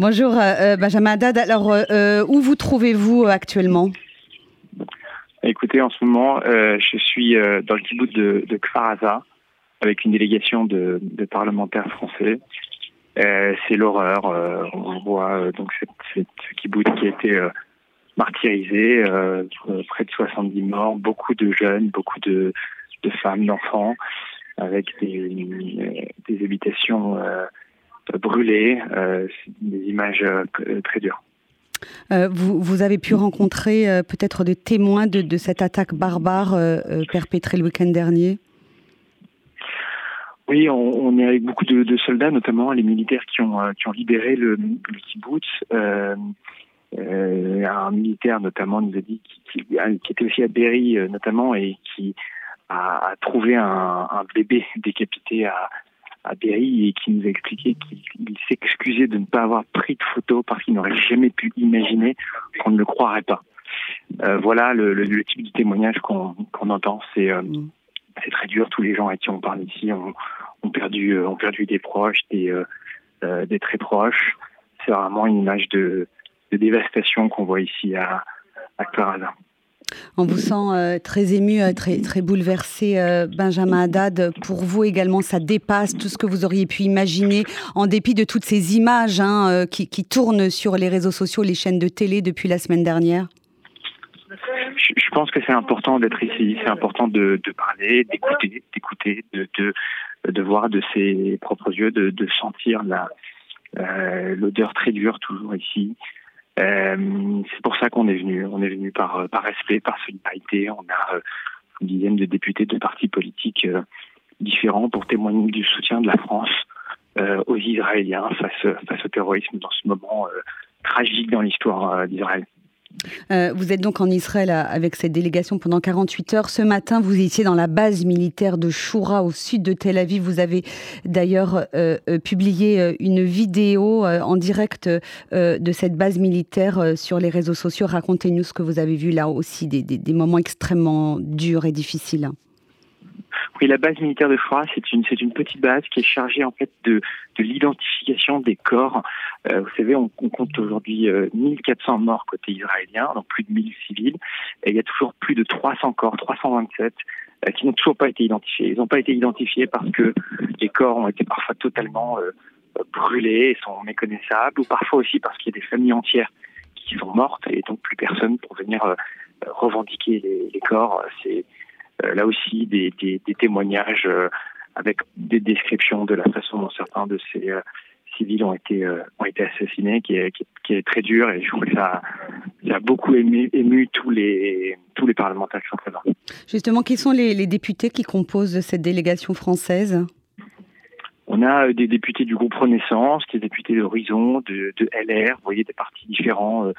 Bonjour euh, Benjamin Haddad. Alors, euh, euh, où vous trouvez-vous actuellement? Écoutez, en ce moment, je suis dans le kibbutz de, de avec une délégation de, parlementaires français. c'est l'horreur. on voit donc ce kibbutz qui a été martyrisé, près de 70 morts, beaucoup de jeunes, beaucoup de, femmes, d'enfants, avec des habitations brûlées, euh, des images euh, très dures. Euh, vous, vous, avez pu rencontrer peut-être des témoins de, cette attaque barbare perpétrée le week-end dernier? Oui, on, est avec beaucoup de, soldats, notamment les militaires qui ont, qui ont libéré le, le kibbutz. un militaire notamment nous a dit qui, qui, était aussi à Berry notamment et qui a, a trouvé un, un, bébé décapité à, à Berry et qui nous a expliqué qu'il s'excusait de ne pas avoir pris de photos parce qu'il n'aurait jamais pu imaginer qu'on ne le croirait pas. Euh, voilà le, le, type de témoignage qu'on entend. C'est euh, mm. c'est très dur. Tous les gens à qui on parle ici ont, ont perdu euh, ont perdu des proches, des euh, des très proches. C'est vraiment une image de, de dévastation qu'on voit ici à à Claraza. On vous sent euh, très ému, euh, très, très bouleversé, euh, Benjamin Haddad. Pour vous également, ça dépasse tout ce que vous auriez pu imaginer, en dépit de toutes ces images hein, qui, tournent sur les réseaux sociaux, les chaînes de télé depuis la semaine dernière. Je pense que c'est important d'être ici, c'est important de, parler, d'écouter, d'écouter, de, de, voir de ses propres yeux, de, sentir l'odeur très dure toujours ici. Euh, c'est pour ça qu'on est venu. On est venu par, euh, par respect, par solidarité. On a euh, une dizaine de députés de partis politiques différents pour témoigner du soutien de la France aux Israéliens face, face au terrorisme dans ce moment tragique dans l'histoire d'Israël. Euh, vous êtes donc en Israël avec cette délégation pendant 48 heures. Ce matin, vous étiez dans la base militaire de Shura au sud de Tel Aviv. Vous avez d'ailleurs euh, euh, publié une vidéo en direct de cette base militaire sur les réseaux sociaux. Racontez-nous ce que vous avez vu là aussi, des moments extrêmement durs et difficiles. Oui, la base militaire de Fora, c'est une, c'est une petite base qui est chargée en fait de, de l'identification des corps. Euh, vous savez, on, compte aujourd'hui 1400 euh, morts côté israélien, donc plus de 1000 civils, et il y a toujours plus de 300 corps, 327 euh, qui n'ont toujours pas été identifiés. Ils n'ont pas été identifiés parce que les corps ont été parfois totalement brûlés et sont méconnaissables, ou parfois aussi parce qu'il y a des familles entières qui sont mortes et donc plus personne pour venir revendiquer les, les corps. C'est euh, là aussi des, témoignages euh, avec des descriptions de la façon dont certains de ces euh, civils ont été ont été assassinés, qui est, qui, est très dur et je trouve que ça, a beaucoup ému, ému, tous les tous les parlementaires qui sont présents. Justement, qui sont les, députés qui composent cette délégation française? On a des députés du groupe Renaissance, des députés d'Horizon, de, de, LR, vous voyez des partis différents, euh,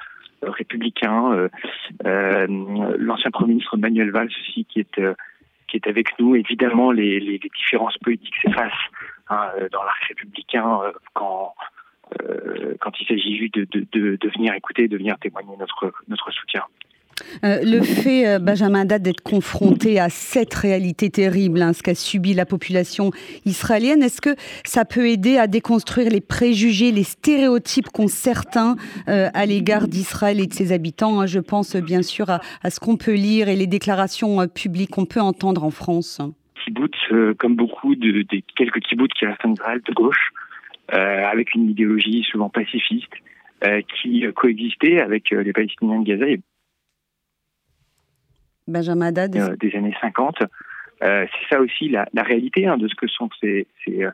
euh, l'ancien Premier ministre Manuel Valls aussi qui est euh, qui est avec nous. Évidemment, les, les, différences politiques s'effacent hein, dans l'arc républicain quand quand il s'agit de, de, de, de, venir écouter, de venir témoigner notre notre soutien. Euh, le fait, euh, Benjamin Haddad, d'être confronté à cette réalité terrible, hein, ce qu'a subi la population israélienne, est-ce que ça peut aider à déconstruire les préjugés, les stéréotypes qu'ont certains euh, à l'égard d'Israël et de ses habitants hein? Je pense bien sûr à, ce qu'on peut lire et les déclarations publiques qu'on peut entendre en France. Kibbutz, comme beaucoup de, quelques kibbutz qui restent en Israël de gauche, avec une idéologie souvent pacifiste, qui coexistait avec les Palestiniens de Gaza Benjamin Haddad euh, des années 50. Euh, c'est ça aussi la, réalité hein, de ce que sont ces, euh,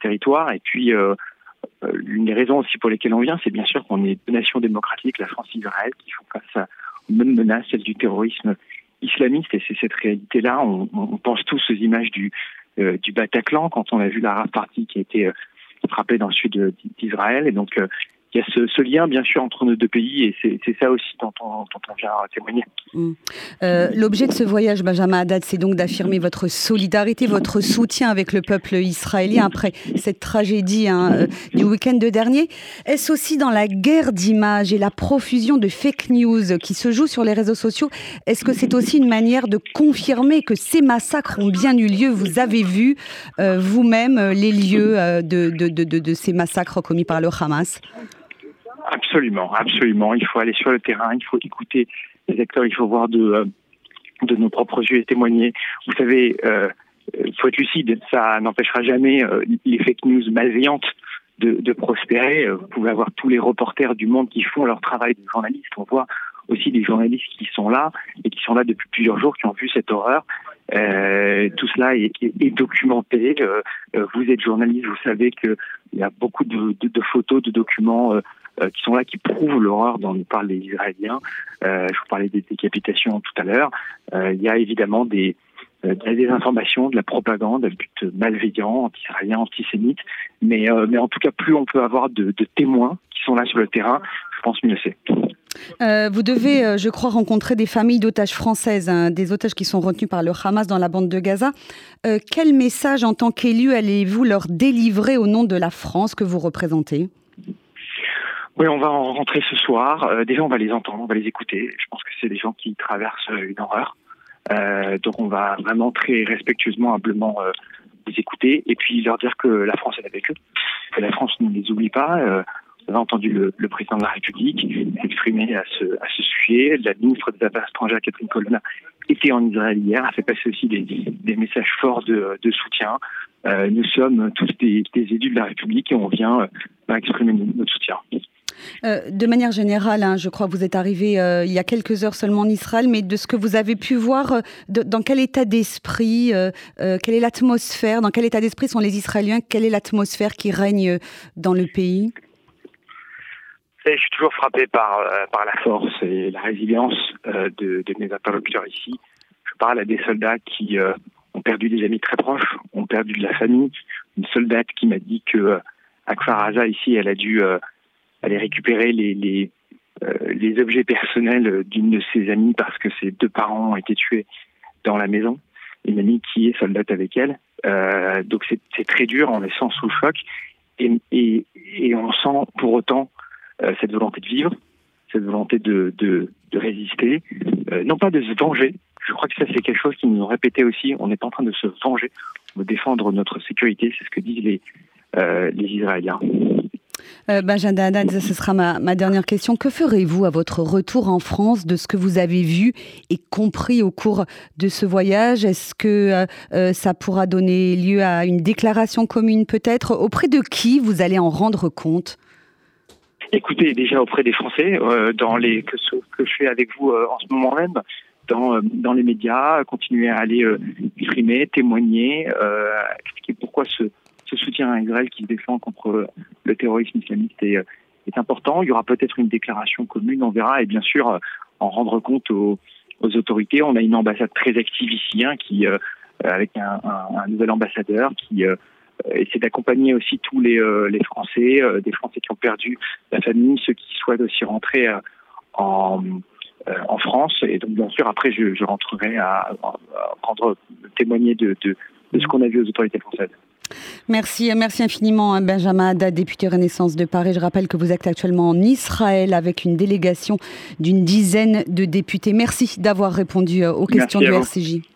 territoires. Et puis, l'une des raisons aussi pour lesquelles on vient, c'est bien sûr qu'on est deux nations démocratiques, la France et Israël, qui font face aux mêmes menaces, celle du terrorisme islamiste. Et c'est cette réalité-là. On, pense tous aux images du, du Bataclan quand on a vu l'Arab Party qui a été frappé dans le sud d'Israël. Et donc, il y a ce, lien, bien sûr, entre nos deux pays, et c'est ça aussi dont on, vient témoigner. Mm. Euh, l'objet de ce voyage, Benjamin Haddad, c'est donc d'affirmer votre solidarité, votre soutien avec le peuple israélien après cette tragédie hein, euh, du week-end de dernier. Est-ce aussi dans la guerre d'images et la profusion de fake news qui se joue sur les réseaux sociaux, est-ce que c'est aussi une manière de confirmer que ces massacres ont bien eu lieu? Vous avez vu euh, vous-même les lieux de ces massacres commis par le Hamas? Absolument, absolument. Il faut aller sur le terrain, il faut écouter les acteurs, il faut voir de, de nos propres yeux et témoigner. Vous savez, il faut être lucide, ça n'empêchera jamais les fake news malveillantes de, de, prospérer. Vous pouvez avoir tous les reporters du monde qui font leur travail de journaliste. On voit aussi des journalistes qui sont là et qui sont là depuis plusieurs jours, qui ont vu cette horreur. Euh, tout cela est, documenté. Euh, euh, vous êtes journaliste, vous savez qu'il y a beaucoup de, photos, de documents qui sont là, qui prouvent l'horreur dont nous parlent les Israéliens. je vous parlais des décapitations tout à l'heure. il y a évidemment des, des informations, de la propagande, un but malveillant, anti-israélien, antisémite. Mais, mais en tout cas, plus on peut avoir de, de témoins qui sont là sur le terrain, je pense mieux c'est. Euh, vous devez, euh, je crois, rencontrer des familles d'otages françaises, hein, des otages qui sont retenus par le Hamas dans la bande de Gaza. Euh, quel message, en tant qu'élu, allez-vous leur délivrer au nom de la France que vous représentez? Oui, on va en rentrer ce soir. déjà, on va les entendre, on va les écouter. Je pense que c'est des gens qui traversent une horreur. donc, on va vraiment très respectueusement, humblement les écouter et puis leur dire que la France est avec eux, que la France ne les oublie pas. Vous avez entendu le, président de la République exprimer à ce, sujet. La ministre des Affaires étrangères, Catherine Colonna, était en Israël hier, a fait passer aussi des, messages forts de, soutien. Euh, nous sommes tous des, élus de la République et on vient euh, exprimer notre soutien. Euh, de manière générale, hein, je crois que vous êtes arrivé il y a quelques heures seulement en Israël, mais de ce que vous avez pu voir, dans quel état d'esprit, quelle est l'atmosphère, dans quel état d'esprit sont les Israéliens, quelle est l'atmosphère qui règne dans le pays? Je suis toujours frappé par, euh, par la force et la résilience euh, de, de, mes interlocuteurs ici. Je parle à des soldats qui euh, ont perdu des amis très proches, ont perdu de la famille. Une soldate qui m'a dit que à Kfaraza, ici, elle a dû aller récupérer les, les, les objets personnels d'une de ses amies parce que ses deux parents ont été tués dans la maison. Une amie qui est soldate avec elle. donc c'est très dur, on est sans sous choc. Et, et, et on sent pour autant euh, cette volonté de vivre, cette volonté de, de, résister, euh, non pas de se venger. Je crois que ça, c'est quelque chose qui nous répétait aussi. On n'est pas en train de se venger. On veut défendre notre sécurité. C'est ce que disent les, euh, les Israéliens. Euh, Benjamin ce sera ma, ma, dernière question. Que ferez-vous à votre retour en France de ce que vous avez vu et compris au cours de ce voyage? Est-ce que euh, ça pourra donner lieu à une déclaration commune peut-être? Auprès de qui vous allez en rendre compte? Écoutez, déjà auprès des Français, euh, dans les que ce que je fais avec vous euh, en ce moment même, dans, euh, dans les médias, continuer à aller euh, exprimer, témoigner, euh, expliquer pourquoi ce, ce, soutien à Israël qui se défend contre le terrorisme islamiste est, est important. Il y aura peut-être une déclaration commune, on verra, et bien sûr en rendre compte aux, aux autorités. On a une ambassade très active ici, hein, qui avec un, un, un, nouvel ambassadeur qui euh, essayer d'accompagner aussi tous les, euh, les Français, euh, des Français qui ont perdu la famille, ceux qui souhaitent aussi rentrer en, en France. Et donc, bien sûr, après, je, je rentrerai à, à prendre, témoigner de, de, de ce qu'on a vu aux autorités françaises. Merci, merci infiniment hein, Benjamin Haddad, député Renaissance de Paris. Je rappelle que vous êtes actuellement en Israël avec une délégation d'une dizaine de députés. Merci d'avoir répondu aux questions du RCJ.